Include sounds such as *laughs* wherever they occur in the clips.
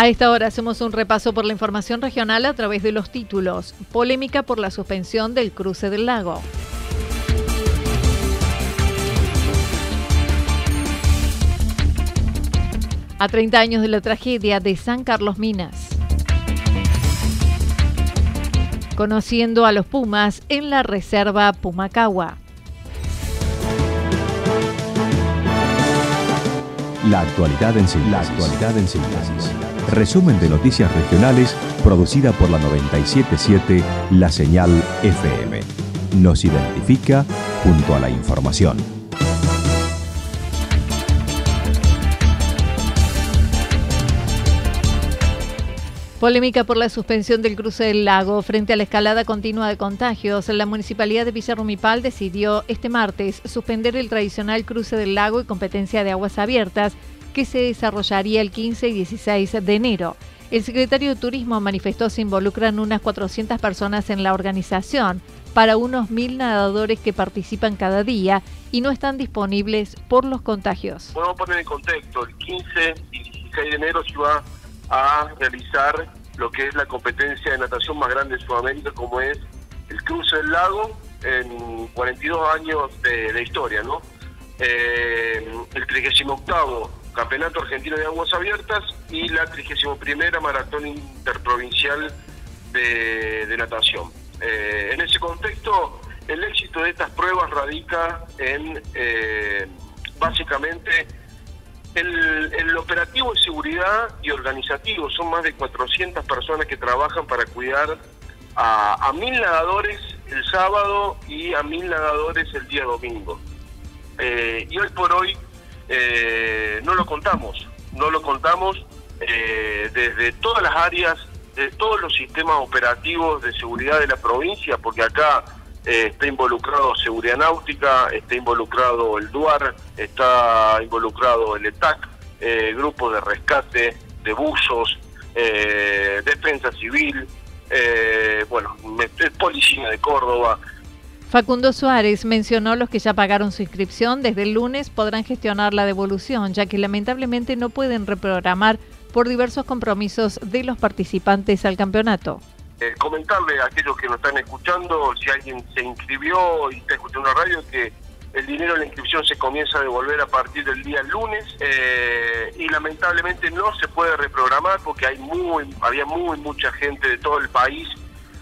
A esta hora hacemos un repaso por la información regional a través de los títulos. Polémica por la suspensión del cruce del lago. A 30 años de la tragedia de San Carlos Minas. Conociendo a los Pumas en la reserva Pumacagua. La actualidad en síntesis. La actualidad en síntesis. Resumen de noticias regionales producida por la 977 La Señal FM. Nos identifica junto a la información. Polémica por la suspensión del cruce del lago frente a la escalada continua de contagios. La municipalidad de Villarrumipal decidió este martes suspender el tradicional cruce del lago y competencia de aguas abiertas que se desarrollaría el 15 y 16 de enero. El secretario de Turismo manifestó se involucran unas 400 personas en la organización para unos mil nadadores que participan cada día y no están disponibles por los contagios. Podemos poner en contexto, el 15 y 16 de enero se va a realizar lo que es la competencia de natación más grande de Sudamérica, como es el cruce del lago en 42 años de, historia, ¿no? Eh, el 38 Campeonato Argentino de Aguas Abiertas y la 31 Maratón Interprovincial de, Natación. Eh, en ese contexto, el éxito de estas pruebas radica en, eh, básicamente, el, operativo de seguridad y organizativo. Son más de 400 personas que trabajan para cuidar a, mil nadadores el sábado y a mil nadadores el día domingo. Eh, y hoy por hoy eh, no lo contamos, no lo contamos eh, desde todas las áreas, de todos los sistemas operativos de seguridad de la provincia, porque acá eh, está involucrado Seguridad Náutica, está involucrado el DUAR, está involucrado el ETAC, grupos de rescate, de buzos, defensa civil, bueno, policía de Córdoba, Facundo Suárez mencionó los que ya pagaron su inscripción desde el lunes podrán gestionar la devolución, ya que lamentablemente no pueden reprogramar por diversos compromisos de los participantes al campeonato. Eh, comentarle a aquellos que nos están escuchando, si alguien se inscribió y está escuchando la radio, que el dinero de la inscripción se comienza a devolver a partir del día lunes eh, y lamentablemente no se puede reprogramar porque hay muy, había muy mucha gente de todo el país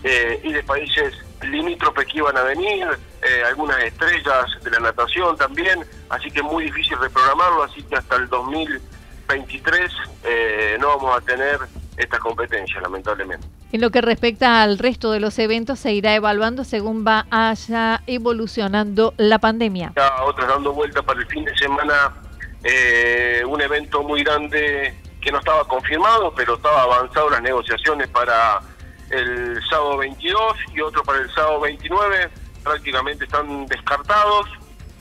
eh, y de países limítrofes que iban a venir, eh, algunas estrellas de la natación también, así que muy difícil reprogramarlo, así que hasta el 2023 eh, no vamos a tener esta competencia, lamentablemente. En lo que respecta al resto de los eventos, se irá evaluando según va haya evolucionando la pandemia. Otra dando vuelta para el fin de semana, eh, un evento muy grande que no estaba confirmado, pero estaba avanzado las negociaciones para el sábado 22 y otro para el sábado 29. Prácticamente están descartados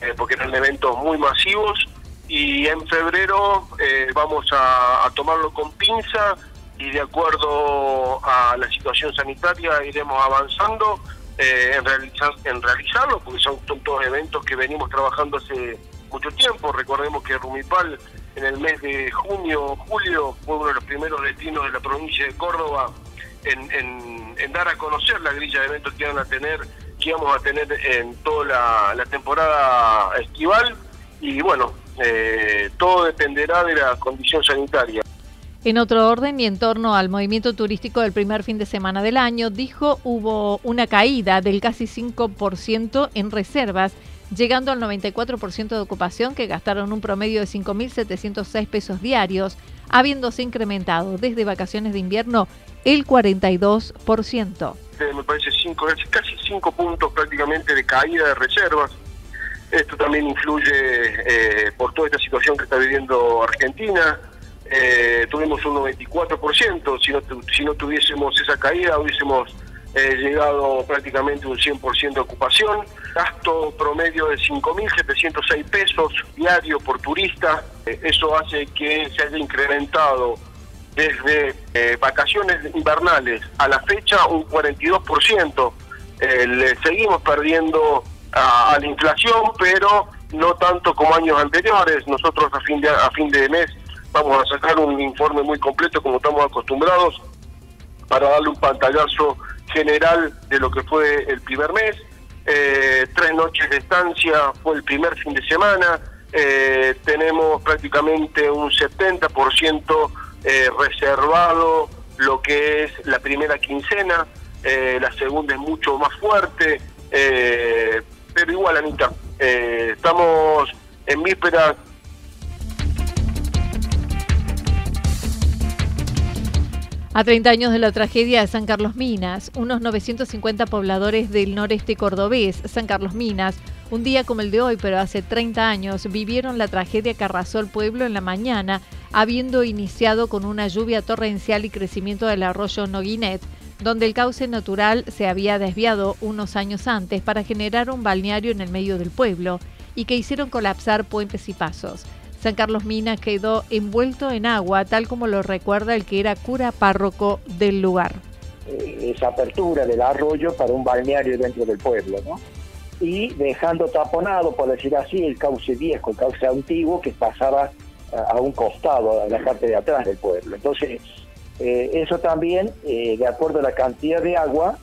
eh, porque eran eventos muy masivos y en febrero eh, vamos a, tomarlo con pinza y de acuerdo a la situación sanitaria iremos avanzando eh, en, realizar, en realizarlo porque son, todos eventos que venimos trabajando hace mucho tiempo. Recordemos que Rumipal en el mes de junio, julio, fue uno de los primeros destinos de la provincia de Córdoba en, dar a conocer la grilla de eventos que iban a tener, que íbamos a tener en toda la, temporada estival. Y bueno, eh, todo dependerá de la condición sanitaria. En otro orden y en torno al movimiento turístico del primer fin de semana del año, dijo hubo una caída del casi 5% en reservas, llegando al 94% de ocupación que gastaron un promedio de 5.706 pesos diarios, habiéndose incrementado desde vacaciones de invierno el 42%. Me parece cinco, casi 5 puntos prácticamente de caída de reservas. Esto también influye eh, por toda esta situación que está viviendo Argentina eh, tuvimos un 94%, si no, si no tuviésemos esa caída hubiésemos eh, llegado prácticamente un 100% de ocupación, gasto promedio de 5.706 pesos diario por turista, eh, eso hace que se haya incrementado desde vacaciones invernales a la fecha un 42%, le seguimos perdiendo a, a la inflación, pero no tanto como años anteriores, nosotros a fin de, a fin de mes vamos a sacar un informe muy completo como estamos acostumbrados para darle un pantallazo general de lo que fue el primer mes. Eh, tres noches de estancia fue el primer fin de semana. Eh, tenemos prácticamente un 70% eh, reservado lo que es la primera quincena. la segunda es mucho más fuerte. pero igual, Anita, estamos en vísperas A 30 años de la tragedia de San Carlos Minas, unos 950 pobladores del noreste cordobés, San Carlos Minas, un día como el de hoy, pero hace 30 años, vivieron la tragedia que arrasó el pueblo en la mañana, habiendo iniciado con una lluvia torrencial y crecimiento del arroyo Noguinet, donde el cauce natural se había desviado unos años antes para generar un balneario en el medio del pueblo y que hicieron colapsar puentes y pasos. San Carlos Mina quedó envuelto en agua, tal como lo recuerda el que era cura párroco del lugar. Eh, esa apertura del arroyo para un balneario dentro del pueblo, ¿no? Y dejando taponado, por decir así, el cauce viejo, el cauce antiguo que pasaba a un costado, a la parte de atrás del pueblo. Entonces, eh, eso también, eh, de acuerdo a la cantidad de agua,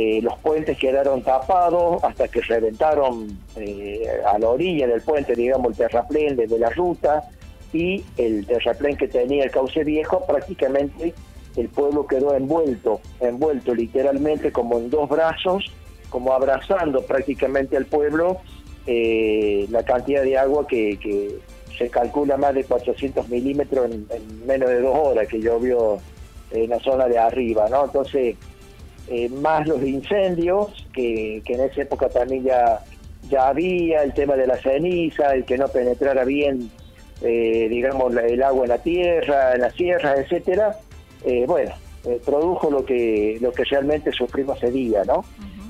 eh, los puentes quedaron tapados hasta que reventaron eh, a la orilla del puente, digamos, el terraplén desde la ruta y el terraplén que tenía el cauce viejo, prácticamente el pueblo quedó envuelto, envuelto literalmente como en dos brazos, como abrazando prácticamente al pueblo eh, la cantidad de agua que, se calcula más de 400 milímetros en, en, menos de dos horas que llovió en la zona de arriba, ¿no? Entonces, eh, más los incendios, que, en esa época también ya, ya había, el tema de la ceniza, el que no penetrara bien, eh, digamos, el agua en la tierra, en la sierra, etcétera, eh, bueno, produjo lo que, lo que realmente sufrimos ese día, ¿no?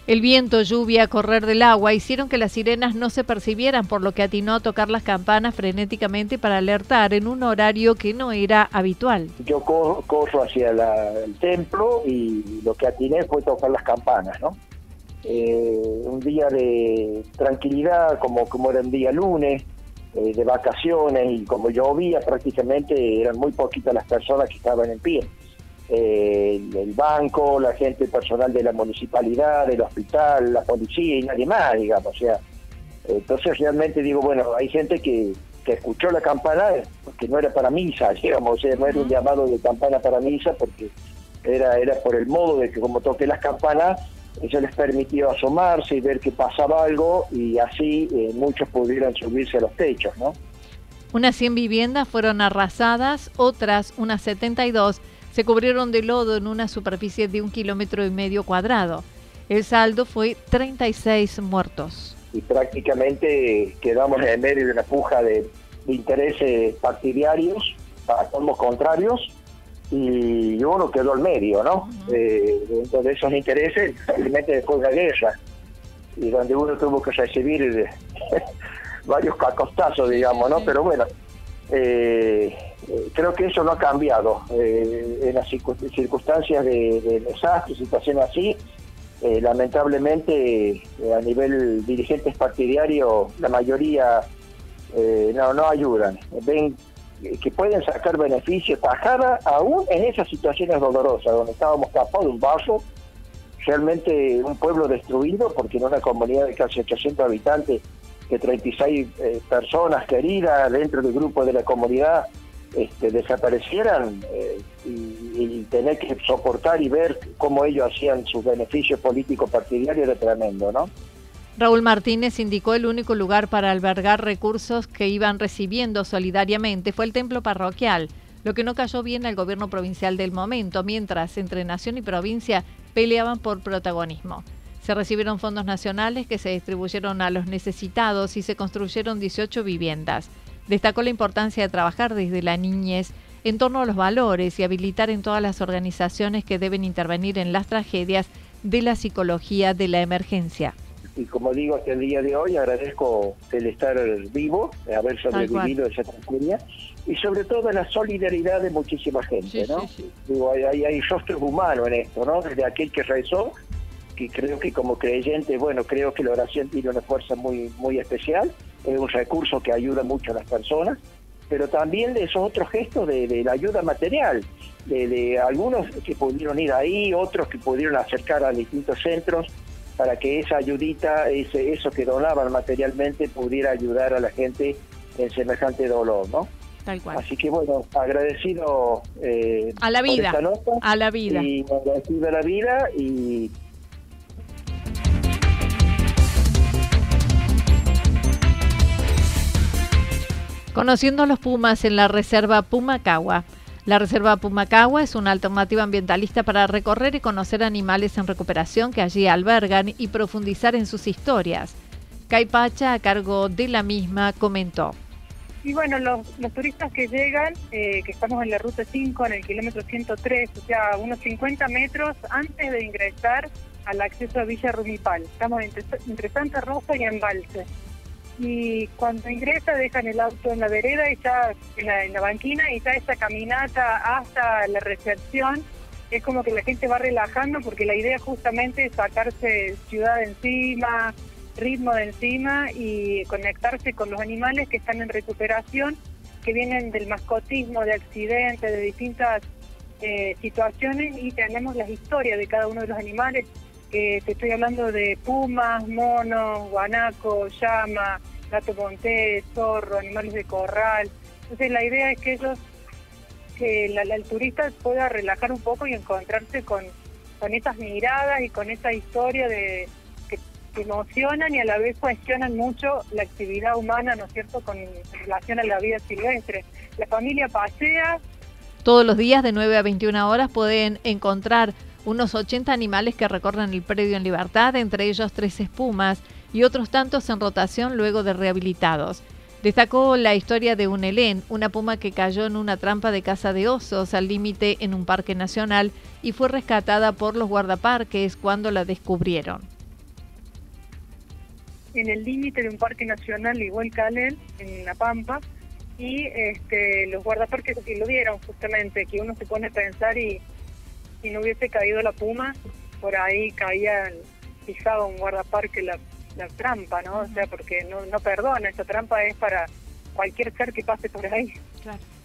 El viento, lluvia, correr del agua hicieron que las sirenas no se percibieran, por lo que atinó a tocar las campanas frenéticamente para alertar en un horario que no era habitual. Yo corro, hacia el templo y lo que atiné fue tocar las campanas, ¿no? Eh, un día de tranquilidad, como, como era un día lunes, eh, de vacaciones, y como llovía prácticamente eran muy poquitas las personas que estaban en pie el, banco, la gente personal de la municipalidad, del hospital, la policía y nadie más, digamos. O sea, entonces realmente digo, bueno, hay gente que, que escuchó la campana porque no era para misa, *laughs* digamos, o sea, no era un llamado de campana para misa porque era, era por el modo de que como toqué las campanas, eso les permitió asomarse y ver que pasaba algo y así eh, muchos pudieran subirse a los techos, ¿no? Unas 100 viviendas fueron arrasadas, otras, unas 72, se cubrieron de lodo en una superficie de un kilómetro y medio cuadrado. El saldo fue 36 muertos. Y prácticamente quedamos en medio de una puja de, intereses partidarios, para todos contrarios, y uno quedó al medio, ¿no? Eh, dentro de esos intereses, simplemente después de la guerra, y donde uno tuvo que recibir *laughs* varios cacostazos, digamos, ¿no? Pero bueno, eh, creo que eso no ha cambiado. Eh, en las circunstancias de, desastre, situación así, eh, lamentablemente a nivel dirigentes partidarios, la mayoría eh, no, no ayudan. Ven que pueden sacar beneficio tajada aún en esas situaciones dolorosas, donde estábamos tapados de un vaso, realmente un pueblo destruido, porque en una comunidad de casi 800 habitantes, que 36 eh, personas queridas dentro del grupo de la comunidad este, desaparecieran eh, y, tener que soportar y ver cómo ellos hacían sus beneficios políticos partidarios era tremendo, ¿no? Raúl Martínez indicó el único lugar para albergar recursos que iban recibiendo solidariamente fue el templo parroquial, lo que no cayó bien al gobierno provincial del momento, mientras entre nación y provincia peleaban por protagonismo. Se recibieron fondos nacionales que se distribuyeron a los necesitados y se construyeron 18 viviendas. Destacó la importancia de trabajar desde la niñez en torno a los valores y habilitar en todas las organizaciones que deben intervenir en las tragedias de la psicología de la emergencia. Y como digo hasta el día de hoy agradezco el estar vivo, haber sobrevivido esa tragedia. Y sobre todo la solidaridad de muchísima gente, ¿no? Digo, hay, hay, rostros humanos en esto, ¿no? Desde aquel que rezó, que creo que como creyente, bueno, creo que la oración tiene una fuerza muy, muy especial, es un recurso que ayuda mucho a las personas, pero también de esos otros gestos de, de la ayuda material, de, de algunos que pudieron ir ahí, otros que pudieron acercar a distintos centros, para que esa ayudita, ese, eso que donaban materialmente, pudiera ayudar a la gente en semejante dolor, ¿no? Tal cual. Así que bueno, agradecido eh, a la vida, a la vida. Y agradecido a la vida y Conociendo a los Pumas en la reserva Pumacagua. La Reserva Pumacagua es una alternativa ambientalista para recorrer y conocer animales en recuperación que allí albergan y profundizar en sus historias. Caipacha, a cargo de la misma, comentó. Y bueno, los, turistas que llegan, eh, que estamos en la ruta 5, en el kilómetro 103, o sea, unos 50 metros antes de ingresar al acceso a Villa Rumipal. Estamos entre, entre Santa Rosa y Embalse y cuando ingresa dejan el auto en la vereda y está en la, banquina y ya esa caminata hasta la recepción es como que la gente va relajando porque la idea justamente es sacarse ciudad de encima, ritmo de encima y conectarse con los animales que están en recuperación, que vienen del mascotismo, de accidentes, de distintas eh, situaciones y tenemos las historias de cada uno de los animales te estoy hablando de pumas, monos, guanaco, llama, gato montés, zorro, animales de corral. Entonces la idea es que ellos, que el turista pueda relajar un poco y encontrarse con, con estas miradas y con esa historia de que, emocionan y a la vez cuestionan mucho la actividad humana, ¿no es cierto?, con relación a la vida silvestre. La familia pasea. Todos los días de 9 a 21 horas pueden encontrar unos 80 animales que recorren el predio en libertad, entre ellos tres espumas y otros tantos en rotación luego de rehabilitados. Destacó la historia de un helén, una puma que cayó en una trampa de caza de osos al límite en un parque nacional y fue rescatada por los guardaparques cuando la descubrieron. En el límite de un parque nacional, igual Calel, en La Pampa, y este, los guardaparques lo vieron justamente, que uno se pone a pensar y si no hubiese caído la puma, por ahí caía, pisaba un guardaparque la, la trampa, ¿no? O sea, porque no, no perdona, esa trampa es para cualquier ser que pase por ahí.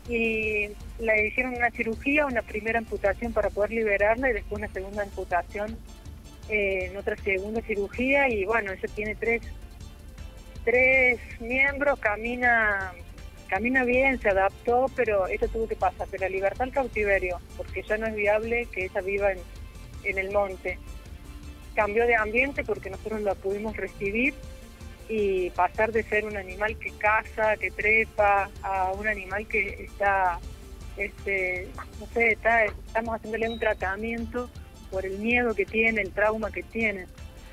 Y le hicieron una cirugía, una primera amputación para poder liberarla y después una segunda amputación eh, en otra segunda cirugía y bueno, ella tiene tres, tres miembros, camina camina bien, se adaptó, pero eso tuvo que pasar de la libertad al cautiverio, porque ya no es viable que ella viva en, en el monte. Cambió de ambiente porque nosotros la pudimos recibir y pasar de ser un animal que caza, que trepa, a un animal que está, este, no sé, está, estamos haciéndole un tratamiento por el miedo que tiene, el trauma que tiene.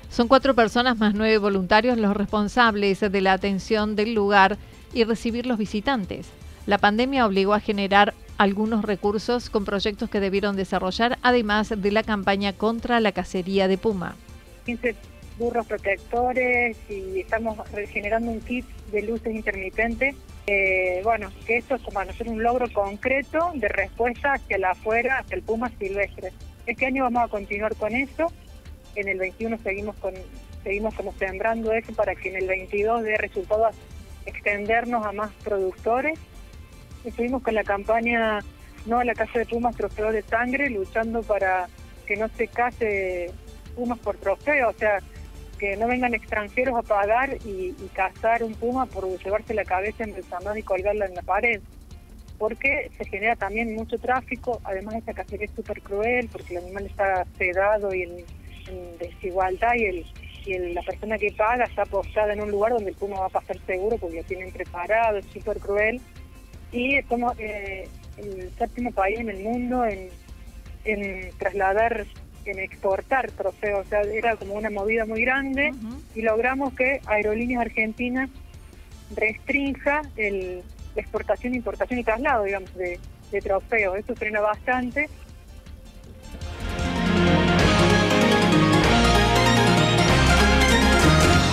Son cuatro personas más nueve voluntarios los responsables de la atención del lugar y recibir los visitantes. La pandemia obligó a generar algunos recursos con proyectos que debieron desarrollar, además de la campaña contra la cacería de puma. 15 burros protectores y estamos generando un kit de luces intermitentes. Eh, bueno, que esto es como hacer un logro concreto de respuesta hacia la afuera, hacia el puma silvestre. Este año vamos a continuar con eso. En el 21 seguimos con seguimos como sembrando eso para que en el 22 dé resultados extendernos a más productores. Estuvimos con la campaña No a la Casa de Pumas Trofeo de Sangre, luchando para que no se case Pumas por trofeo, o sea, que no vengan extranjeros a pagar y, cazar un puma por llevarse la cabeza en el salón y colgarla en la pared. Porque se genera también mucho tráfico, además esta cacería es súper cruel porque el animal está sedado y en, desigualdad y, el, y la persona que paga está postada en un lugar donde el puma va a pasar seguro porque lo tienen preparado, es súper cruel. Y somos eh, el séptimo país en el mundo en, en trasladar en exportar trofeos, o sea, era como una movida muy grande y logramos que Aerolíneas Argentinas restrinja el, la exportación, importación y traslado, digamos, de, de trofeos. Eso frena bastante.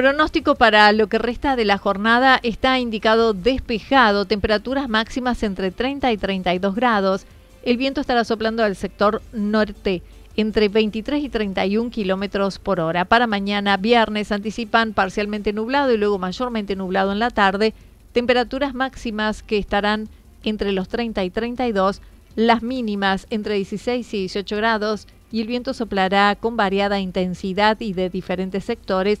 Pronóstico para lo que resta de la jornada está indicado despejado, temperaturas máximas entre 30 y 32 grados. El viento estará soplando al sector norte entre 23 y 31 kilómetros por hora. Para mañana, viernes, anticipan parcialmente nublado y luego mayormente nublado en la tarde. Temperaturas máximas que estarán entre los 30 y 32, las mínimas entre 16 y 18 grados y el viento soplará con variada intensidad y de diferentes sectores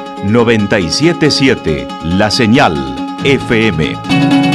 977 La Señal FM.